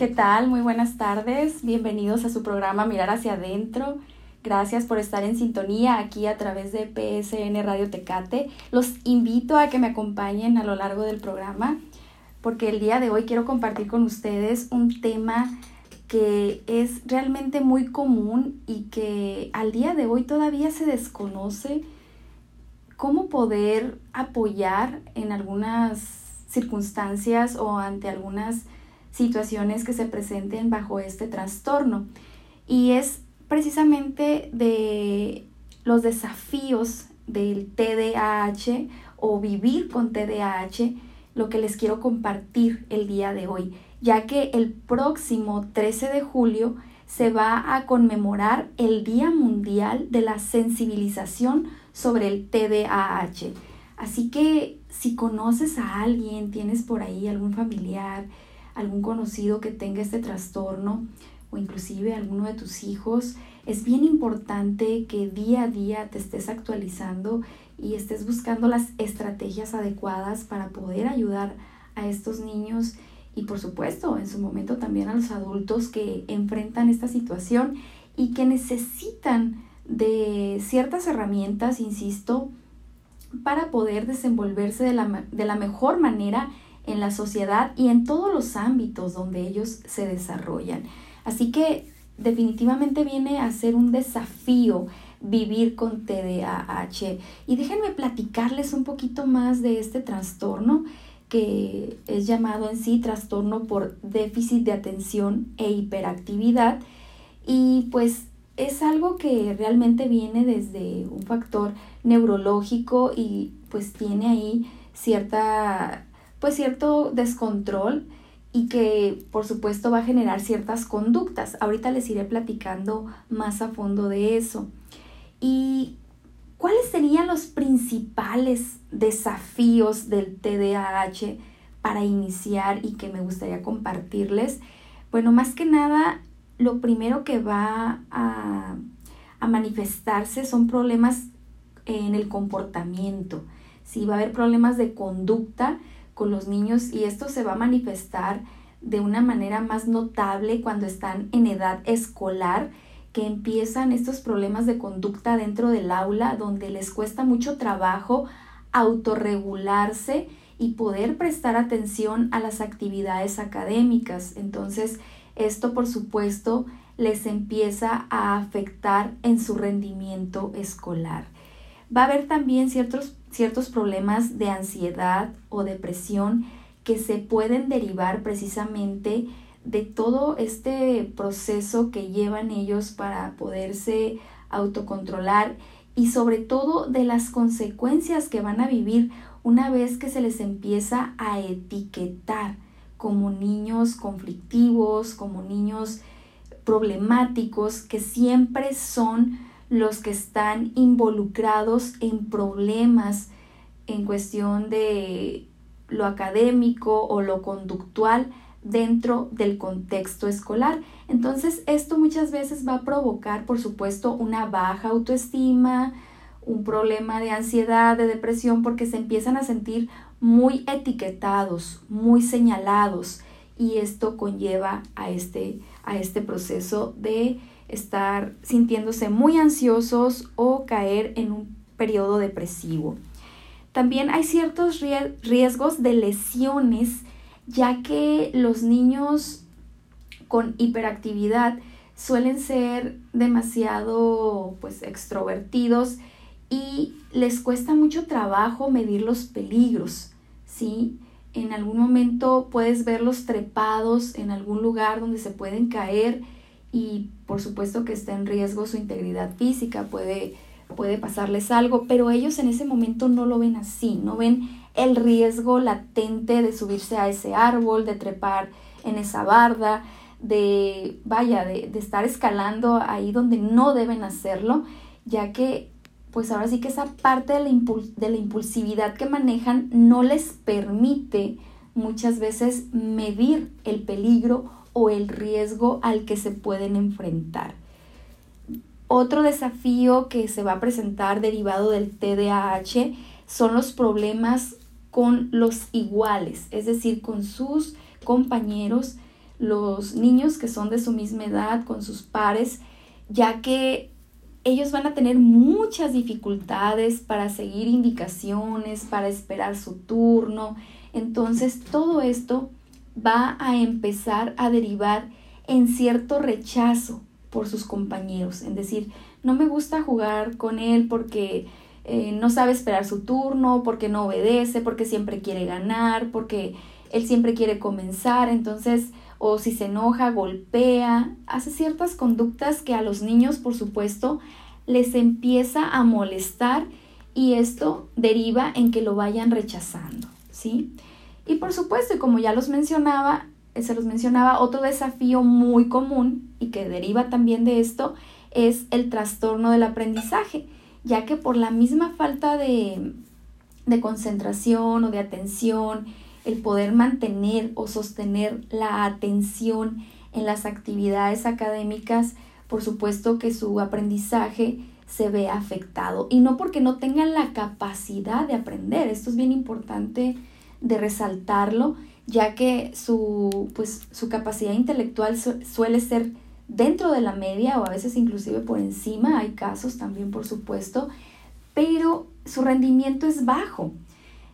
¿Qué tal? Muy buenas tardes. Bienvenidos a su programa Mirar hacia adentro. Gracias por estar en sintonía aquí a través de PSN Radio Tecate. Los invito a que me acompañen a lo largo del programa porque el día de hoy quiero compartir con ustedes un tema que es realmente muy común y que al día de hoy todavía se desconoce cómo poder apoyar en algunas circunstancias o ante algunas situaciones que se presenten bajo este trastorno. Y es precisamente de los desafíos del TDAH o vivir con TDAH lo que les quiero compartir el día de hoy, ya que el próximo 13 de julio se va a conmemorar el Día Mundial de la Sensibilización sobre el TDAH. Así que si conoces a alguien, tienes por ahí algún familiar, algún conocido que tenga este trastorno o inclusive alguno de tus hijos, es bien importante que día a día te estés actualizando y estés buscando las estrategias adecuadas para poder ayudar a estos niños y por supuesto en su momento también a los adultos que enfrentan esta situación y que necesitan de ciertas herramientas, insisto, para poder desenvolverse de la, de la mejor manera en la sociedad y en todos los ámbitos donde ellos se desarrollan. Así que definitivamente viene a ser un desafío vivir con TDAH. Y déjenme platicarles un poquito más de este trastorno que es llamado en sí trastorno por déficit de atención e hiperactividad. Y pues es algo que realmente viene desde un factor neurológico y pues tiene ahí cierta pues cierto descontrol y que por supuesto va a generar ciertas conductas. Ahorita les iré platicando más a fondo de eso. ¿Y cuáles serían los principales desafíos del TDAH para iniciar y que me gustaría compartirles? Bueno, más que nada, lo primero que va a, a manifestarse son problemas en el comportamiento. Si va a haber problemas de conducta, con los niños y esto se va a manifestar de una manera más notable cuando están en edad escolar, que empiezan estos problemas de conducta dentro del aula, donde les cuesta mucho trabajo autorregularse y poder prestar atención a las actividades académicas. Entonces, esto por supuesto les empieza a afectar en su rendimiento escolar. Va a haber también ciertos ciertos problemas de ansiedad o depresión que se pueden derivar precisamente de todo este proceso que llevan ellos para poderse autocontrolar y sobre todo de las consecuencias que van a vivir una vez que se les empieza a etiquetar como niños conflictivos, como niños problemáticos, que siempre son los que están involucrados en problemas en cuestión de lo académico o lo conductual dentro del contexto escolar. Entonces, esto muchas veces va a provocar, por supuesto, una baja autoestima, un problema de ansiedad, de depresión, porque se empiezan a sentir muy etiquetados, muy señalados, y esto conlleva a este, a este proceso de estar sintiéndose muy ansiosos o caer en un periodo depresivo. También hay ciertos riesgos de lesiones, ya que los niños con hiperactividad suelen ser demasiado pues extrovertidos y les cuesta mucho trabajo medir los peligros, ¿sí? En algún momento puedes verlos trepados en algún lugar donde se pueden caer y por supuesto que está en riesgo su integridad física, puede, puede pasarles algo, pero ellos en ese momento no lo ven así, no ven el riesgo latente de subirse a ese árbol, de trepar en esa barda, de, vaya, de, de estar escalando ahí donde no deben hacerlo, ya que pues ahora sí que esa parte de la, de la impulsividad que manejan no les permite muchas veces medir el peligro o el riesgo al que se pueden enfrentar. Otro desafío que se va a presentar derivado del TDAH son los problemas con los iguales, es decir, con sus compañeros, los niños que son de su misma edad, con sus pares, ya que ellos van a tener muchas dificultades para seguir indicaciones, para esperar su turno. Entonces todo esto va a empezar a derivar en cierto rechazo por sus compañeros, es decir, no me gusta jugar con él porque eh, no sabe esperar su turno, porque no obedece, porque siempre quiere ganar, porque él siempre quiere comenzar, entonces, o si se enoja, golpea, hace ciertas conductas que a los niños, por supuesto, les empieza a molestar y esto deriva en que lo vayan rechazando, ¿sí? Y por supuesto, como ya los mencionaba, eh, se los mencionaba, otro desafío muy común y que deriva también de esto es el trastorno del aprendizaje, ya que por la misma falta de, de concentración o de atención, el poder mantener o sostener la atención en las actividades académicas, por supuesto que su aprendizaje se ve afectado. Y no porque no tengan la capacidad de aprender, esto es bien importante de resaltarlo, ya que su, pues, su capacidad intelectual suele ser dentro de la media o a veces inclusive por encima, hay casos también por supuesto, pero su rendimiento es bajo.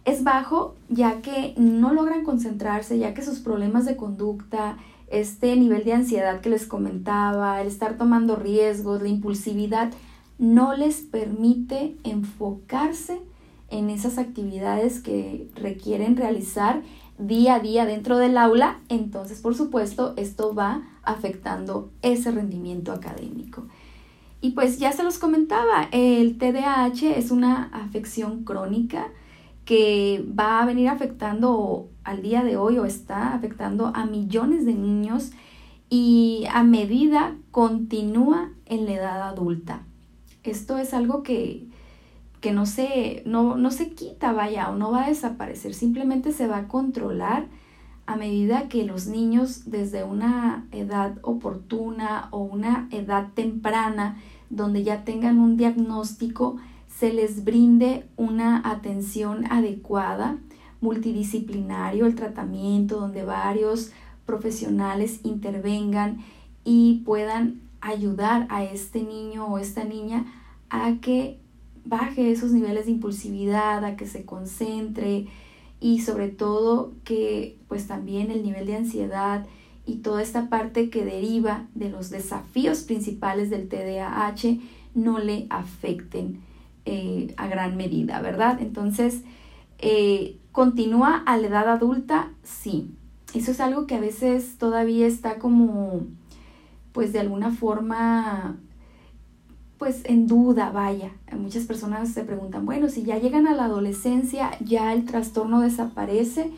Es bajo ya que no logran concentrarse, ya que sus problemas de conducta, este nivel de ansiedad que les comentaba, el estar tomando riesgos, la impulsividad, no les permite enfocarse en esas actividades que requieren realizar día a día dentro del aula, entonces por supuesto esto va afectando ese rendimiento académico. Y pues ya se los comentaba, el TDAH es una afección crónica que va a venir afectando al día de hoy o está afectando a millones de niños y a medida continúa en la edad adulta. Esto es algo que, que no, se, no, no se quita, vaya, o no va a desaparecer, simplemente se va a controlar a medida que los niños desde una edad oportuna o una edad temprana, donde ya tengan un diagnóstico, se les brinde una atención adecuada, multidisciplinario, el tratamiento, donde varios profesionales intervengan y puedan ayudar a este niño o esta niña a que baje esos niveles de impulsividad, a que se concentre y sobre todo que pues también el nivel de ansiedad y toda esta parte que deriva de los desafíos principales del TDAH no le afecten eh, a gran medida, ¿verdad? Entonces, eh, ¿continúa a la edad adulta? Sí. Eso es algo que a veces todavía está como, pues de alguna forma pues en duda, vaya. Muchas personas se preguntan, bueno, si ya llegan a la adolescencia, ya el trastorno desaparece.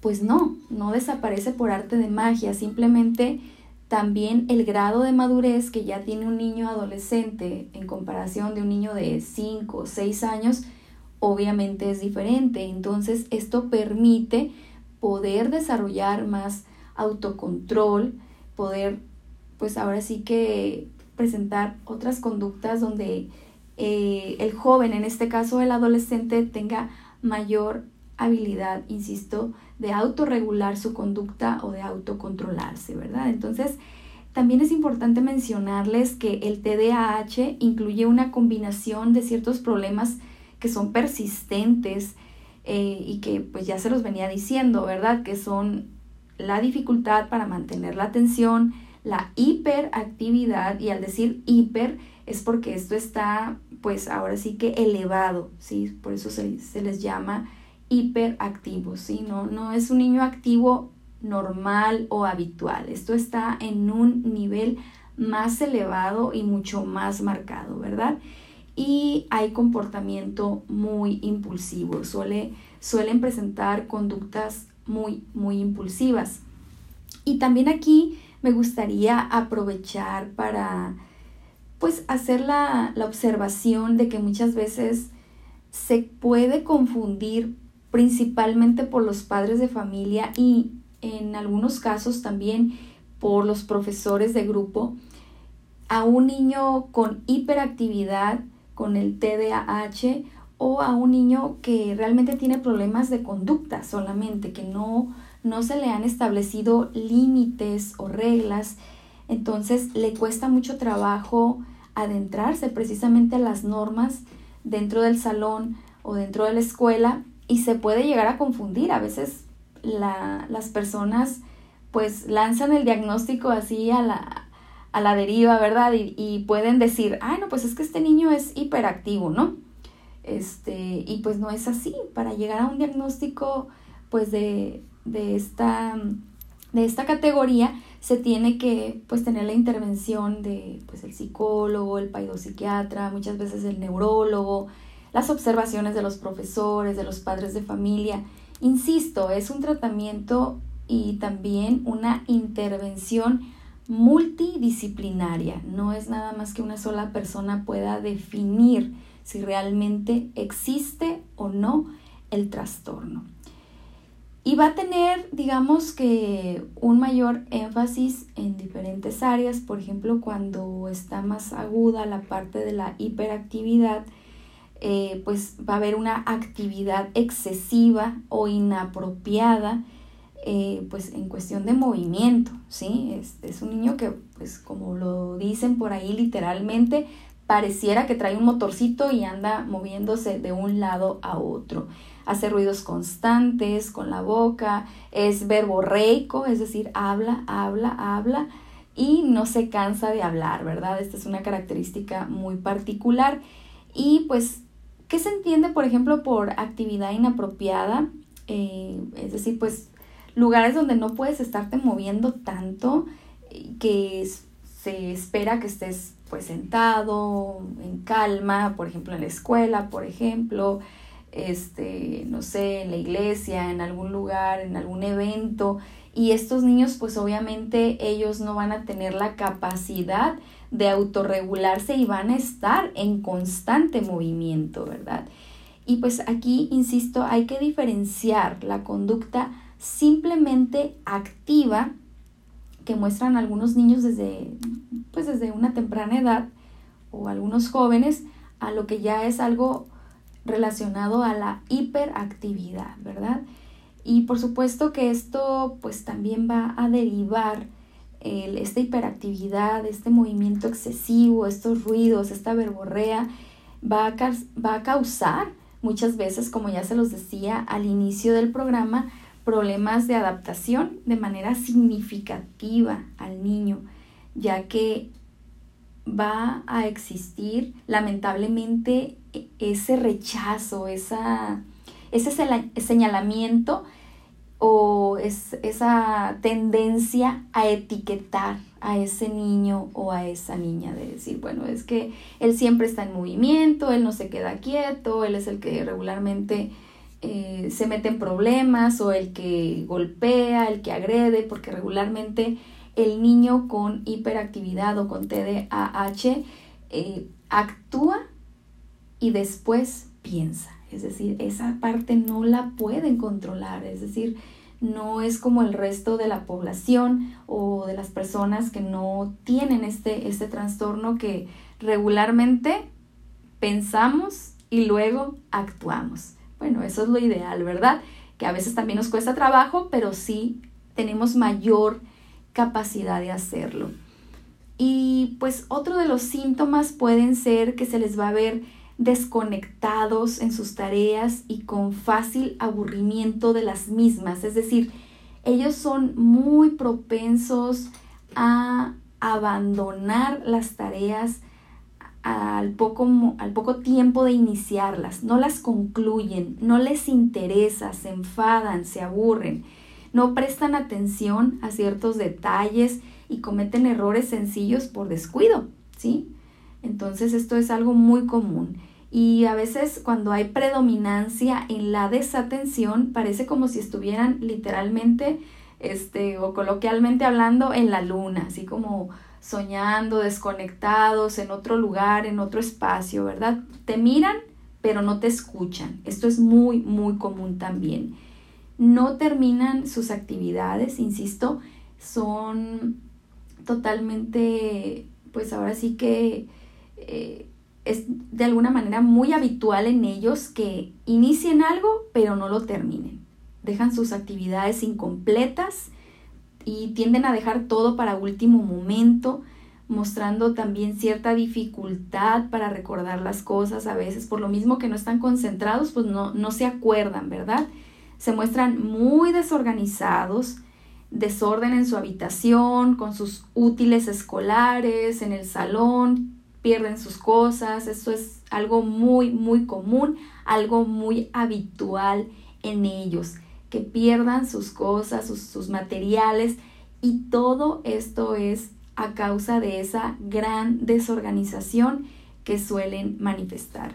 Pues no, no desaparece por arte de magia, simplemente también el grado de madurez que ya tiene un niño adolescente en comparación de un niño de 5 o 6 años, obviamente es diferente. Entonces esto permite poder desarrollar más autocontrol, poder pues ahora sí que presentar otras conductas donde eh, el joven, en este caso el adolescente, tenga mayor habilidad, insisto, de autorregular su conducta o de autocontrolarse, ¿verdad? Entonces, también es importante mencionarles que el TDAH incluye una combinación de ciertos problemas que son persistentes eh, y que pues ya se los venía diciendo, ¿verdad? Que son la dificultad para mantener la atención, la hiperactividad y al decir hiper es porque esto está pues ahora sí que elevado, ¿sí? Por eso se, les llama hiperactivo, ¿sí? No, no es un niño activo normal o habitual, esto está en un nivel más elevado y mucho más marcado, ¿verdad? Y hay comportamiento muy impulsivo, suele, suelen presentar conductas muy, muy impulsivas. Y también aquí me gustaría aprovechar para pues hacer la, la observación de que muchas veces se puede confundir principalmente por los padres de familia y en algunos casos también por los profesores de grupo a un niño con hiperactividad, con el TDAH o a un niño que realmente tiene problemas de conducta solamente, que no no se le han establecido límites o reglas, entonces le cuesta mucho trabajo adentrarse precisamente a las normas dentro del salón o dentro de la escuela y se puede llegar a confundir. A veces las personas pues lanzan el diagnóstico así a la, a la deriva, ¿verdad? Y, y, pueden decir, ah, no, pues es que este niño es hiperactivo, ¿no? Este, y pues no es así. Para llegar a un diagnóstico pues de, de, esta, de esta categoría se tiene que pues tener la intervención de pues el psicólogo, el paidopsiquiatra, muchas veces el neurólogo, las observaciones de los profesores, de los padres de familia. Insisto, es un tratamiento y también una intervención multidisciplinaria. No es nada más que una sola persona pueda definir si realmente existe o no el trastorno. Y va a tener, digamos que, un mayor énfasis en diferentes áreas, por ejemplo, cuando está más aguda la parte de la hiperactividad, eh, pues va a haber una actividad excesiva o inapropiada, eh, pues en cuestión de movimiento, ¿sí? Es, es, un niño que, pues como lo dicen por ahí literalmente, pareciera que trae un motorcito y anda moviéndose de un lado a otro hace ruidos constantes con la boca, es verborreico, es decir, habla, habla, habla y no se cansa de hablar, ¿verdad? Esta es una característica muy particular. Y pues, ¿qué se entiende, por ejemplo, por actividad inapropiada? Eh, es decir, pues lugares donde no puedes estarte moviendo tanto, que se espera que estés pues sentado, en calma, por ejemplo en la escuela, por ejemplo, este, no sé, en la iglesia, en algún lugar, en algún evento. Y estos niños, pues obviamente ellos no van a tener la capacidad de autorregularse y van a estar en constante movimiento, ¿verdad? Y pues aquí, insisto, hay que diferenciar la conducta simplemente activa que muestran algunos niños desde, pues desde una temprana edad o algunos jóvenes a lo que ya es algo relacionado a la hiperactividad, ¿verdad? Y por supuesto que esto pues también va a derivar el, esta hiperactividad, este movimiento excesivo, estos ruidos, esta verborrea, va va a causar muchas veces, como ya se los decía al inicio del programa, problemas de adaptación de manera significativa al niño, ya que va a existir lamentablemente ese rechazo, esa, ese señalamiento o es, esa tendencia a etiquetar a ese niño o a esa niña, de decir, bueno, es que él siempre está en movimiento, él no se queda quieto, él es el que regularmente eh, se mete en problemas o el que golpea, el que agrede, porque regularmente el niño con hiperactividad o con TDAH eh, actúa y después piensa. Es decir, esa parte no la pueden controlar. Es decir, no es como el resto de la población o de las personas que no tienen este, este trastorno que regularmente pensamos y luego actuamos. Bueno, eso es lo ideal, ¿verdad? Que a veces también nos cuesta trabajo, pero sí tenemos mayor capacidad de hacerlo. Y pues otro de los síntomas pueden ser que se les va a ver desconectados en sus tareas y con fácil aburrimiento de las mismas. Es decir, ellos son muy propensos a abandonar las tareas al poco, al poco tiempo de iniciarlas, no las concluyen, no les interesa, se enfadan, se aburren no prestan atención a ciertos detalles y cometen errores sencillos por descuido, ¿sí? Entonces esto es algo muy común. Y a veces cuando hay predominancia en la desatención, parece como si estuvieran literalmente, este, o coloquialmente hablando, en la luna, así como soñando, desconectados, en otro lugar, en otro espacio, ¿verdad? Te miran, pero no te escuchan. Esto es muy, muy común también no terminan sus actividades, insisto, son totalmente, pues ahora sí que eh, es de alguna manera muy habitual en ellos que inicien algo pero no lo terminen. dejan sus actividades incompletas y tienden a dejar todo para último momento, mostrando también cierta dificultad para recordar las cosas a veces, por lo mismo que no están concentrados, pues no, no se acuerdan, ¿verdad? Se muestran muy desorganizados, desorden en su habitación, con sus útiles escolares, en el salón, pierden sus cosas, eso es algo muy, muy común, algo muy habitual en ellos, que pierdan sus cosas, sus, sus materiales y todo esto es a causa de esa gran desorganización que suelen manifestar.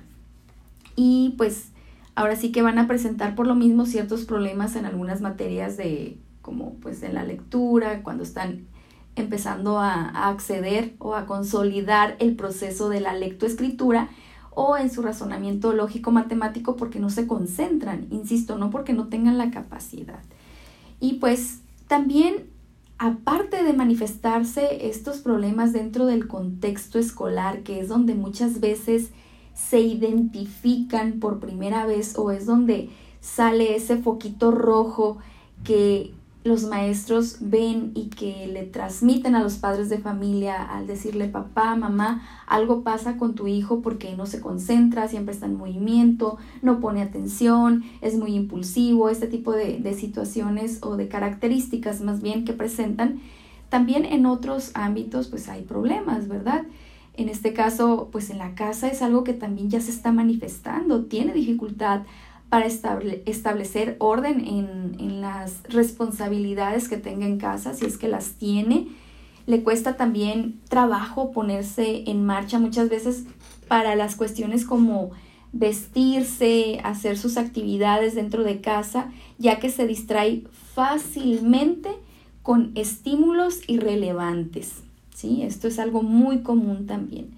Y pues ahora sí que van a presentar por lo mismo ciertos problemas en algunas materias de como pues en la lectura, cuando están empezando a, acceder o a consolidar el proceso de la lectoescritura o en su razonamiento lógico matemático porque no se concentran, insisto, no porque no tengan la capacidad. Y pues también, aparte de manifestarse estos problemas dentro del contexto escolar, que es donde muchas veces se identifican por primera vez o es donde sale ese foquito rojo que, los maestros ven y que le transmiten a los padres de familia al decirle papá, mamá, algo pasa con tu hijo porque no se concentra, siempre está en movimiento, no pone atención, es muy impulsivo, este tipo de, de situaciones o de características más bien que presentan. También en otros ámbitos pues hay problemas, ¿verdad? En este caso, pues en la casa es algo que también ya se está manifestando, tiene dificultad para establecer orden en, las responsabilidades que tenga en casa, si es que las tiene. Le cuesta también trabajo ponerse en marcha muchas veces para las cuestiones como vestirse, hacer sus actividades dentro de casa, ya que se distrae fácilmente con estímulos irrelevantes. ¿sí? Esto es algo muy común también.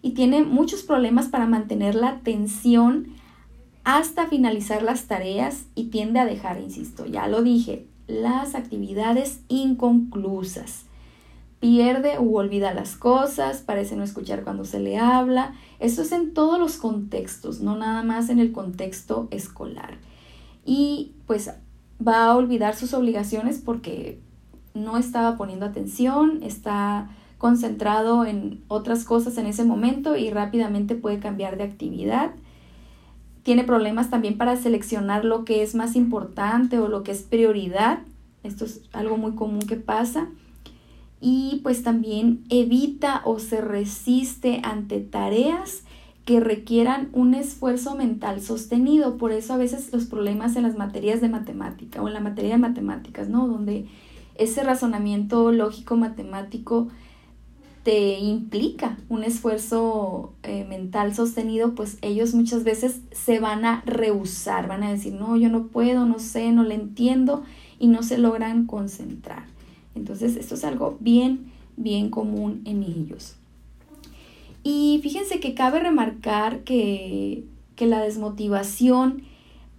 Y tiene muchos problemas para mantener la atención hasta finalizar las tareas y tiende a dejar, insisto, ya lo dije, las actividades inconclusas. Pierde u olvida las cosas, parece no escuchar cuando se le habla. Esto es en todos los contextos, no nada más en el contexto escolar. Y pues va a olvidar sus obligaciones porque no estaba poniendo atención, está concentrado en otras cosas en ese momento y rápidamente puede cambiar de actividad tiene problemas también para seleccionar lo que es más importante o lo que es prioridad. Esto es algo muy común que pasa. Y pues también evita o se resiste ante tareas que requieran un esfuerzo mental sostenido. Por eso a veces los problemas en las materias de matemática o en la materia de matemáticas, ¿no? Donde ese razonamiento lógico matemático te implica un esfuerzo eh, mental sostenido, pues ellos muchas veces se van a rehusar, van a decir, no, yo no puedo, no sé, no le entiendo y no se logran concentrar. Entonces, esto es algo bien, bien común en ellos. Y fíjense que cabe remarcar que, la desmotivación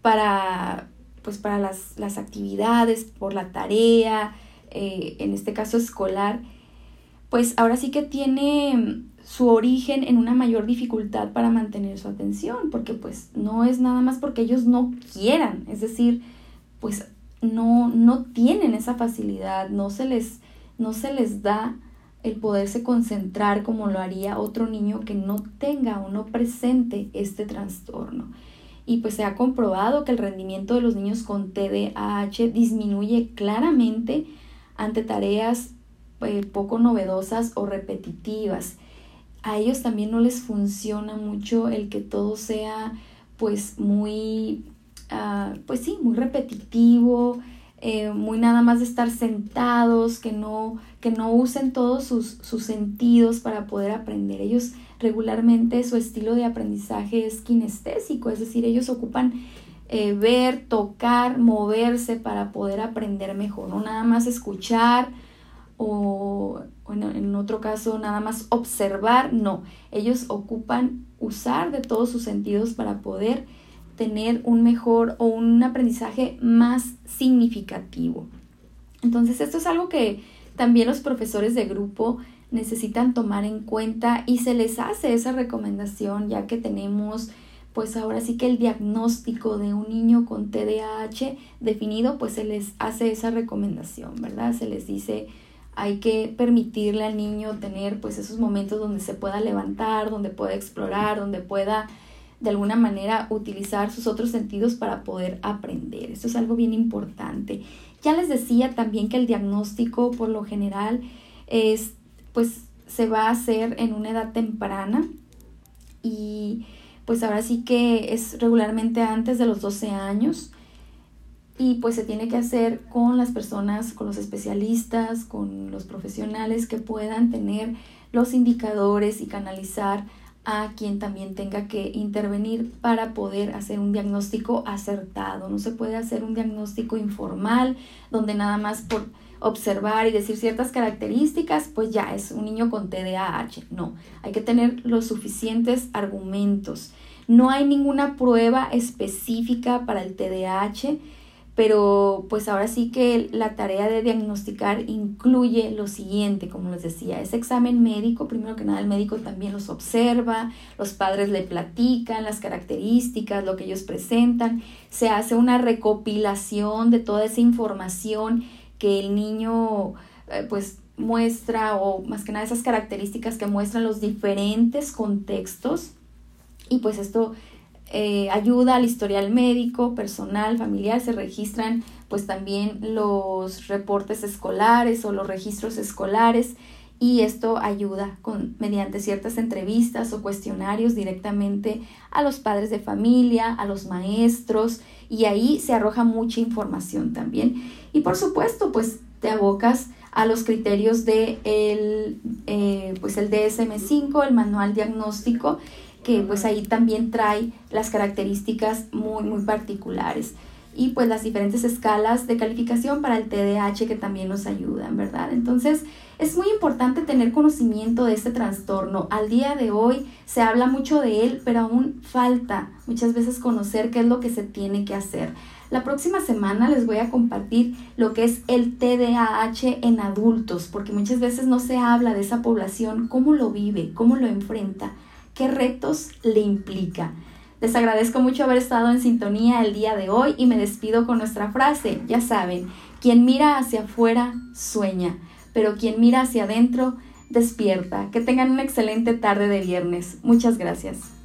para, pues para las, actividades, por la tarea, eh, en este caso escolar, pues ahora sí que tiene su origen en una mayor dificultad para mantener su atención, porque pues no es nada más porque ellos no quieran, es decir, pues no, no tienen esa facilidad, no se, les, no se les da el poderse concentrar como lo haría otro niño que no tenga o no presente este trastorno. Y pues se ha comprobado que el rendimiento de los niños con TDAH disminuye claramente ante tareas eh, poco novedosas o repetitivas. A ellos también no les funciona mucho el que todo sea pues muy, ah, pues sí, muy repetitivo, eh, muy nada más de estar sentados, que no, que no usen todos sus, sus sentidos para poder aprender. Ellos regularmente su estilo de aprendizaje es kinestésico, es decir, ellos ocupan eh, ver, tocar, moverse para poder aprender mejor, no nada más escuchar o, en otro caso nada más observar, no, ellos ocupan usar de todos sus sentidos para poder tener un mejor o un aprendizaje más significativo. Entonces esto es algo que también los profesores de grupo necesitan tomar en cuenta y se les hace esa recomendación ya que tenemos pues ahora sí que el diagnóstico de un niño con TDAH definido, pues se les hace esa recomendación, ¿verdad? Se les dice hay que permitirle al niño tener pues esos momentos donde se pueda levantar, donde pueda explorar, donde pueda de alguna manera utilizar sus otros sentidos para poder aprender. Esto es algo bien importante. Ya les decía también que el diagnóstico por lo general es pues se va a hacer en una edad temprana y pues ahora sí que es regularmente antes de los 12 años y pues se tiene que hacer con las personas, con los especialistas, con los profesionales que puedan tener los indicadores y canalizar a quien también tenga que intervenir para poder hacer un diagnóstico acertado. No se puede hacer un diagnóstico informal donde nada más por observar y decir ciertas características, pues ya es un niño con TDAH. No, hay que tener los suficientes argumentos. No hay ninguna prueba específica para el TDAH, pero pues ahora sí que la tarea de diagnosticar incluye lo siguiente, como les decía, ese examen médico, primero que nada el médico también los observa, los padres le platican las características, lo que ellos presentan, se hace una recopilación de toda esa información que el niño eh, pues muestra o más que nada esas características que muestran los diferentes contextos. Y pues esto eh, ayuda al historial médico, personal, familiar, se registran pues también los reportes escolares o los registros escolares y esto ayuda con, mediante ciertas entrevistas o cuestionarios directamente a los padres de familia, a los maestros y ahí se arroja mucha información también. Y por supuesto, pues te abocas a los criterios de el, eh, pues el DSM5, el manual diagnóstico, que pues ahí también trae las características muy, muy particulares. Y pues las diferentes escalas de calificación para el TDAH que también nos ayudan, ¿verdad? Entonces, es muy importante tener conocimiento de este trastorno. Al día de hoy se habla mucho de él, pero aún falta muchas veces conocer qué es lo que se tiene que hacer. La próxima semana les voy a compartir lo que es el TDAH en adultos, porque muchas veces no se habla de esa población, cómo lo vive, cómo lo enfrenta, qué retos le implica. Les agradezco mucho haber estado en sintonía el día de hoy y me despido con nuestra frase, ya saben, quien mira hacia afuera sueña, pero quien mira hacia adentro despierta. Que tengan una excelente tarde de viernes. Muchas gracias.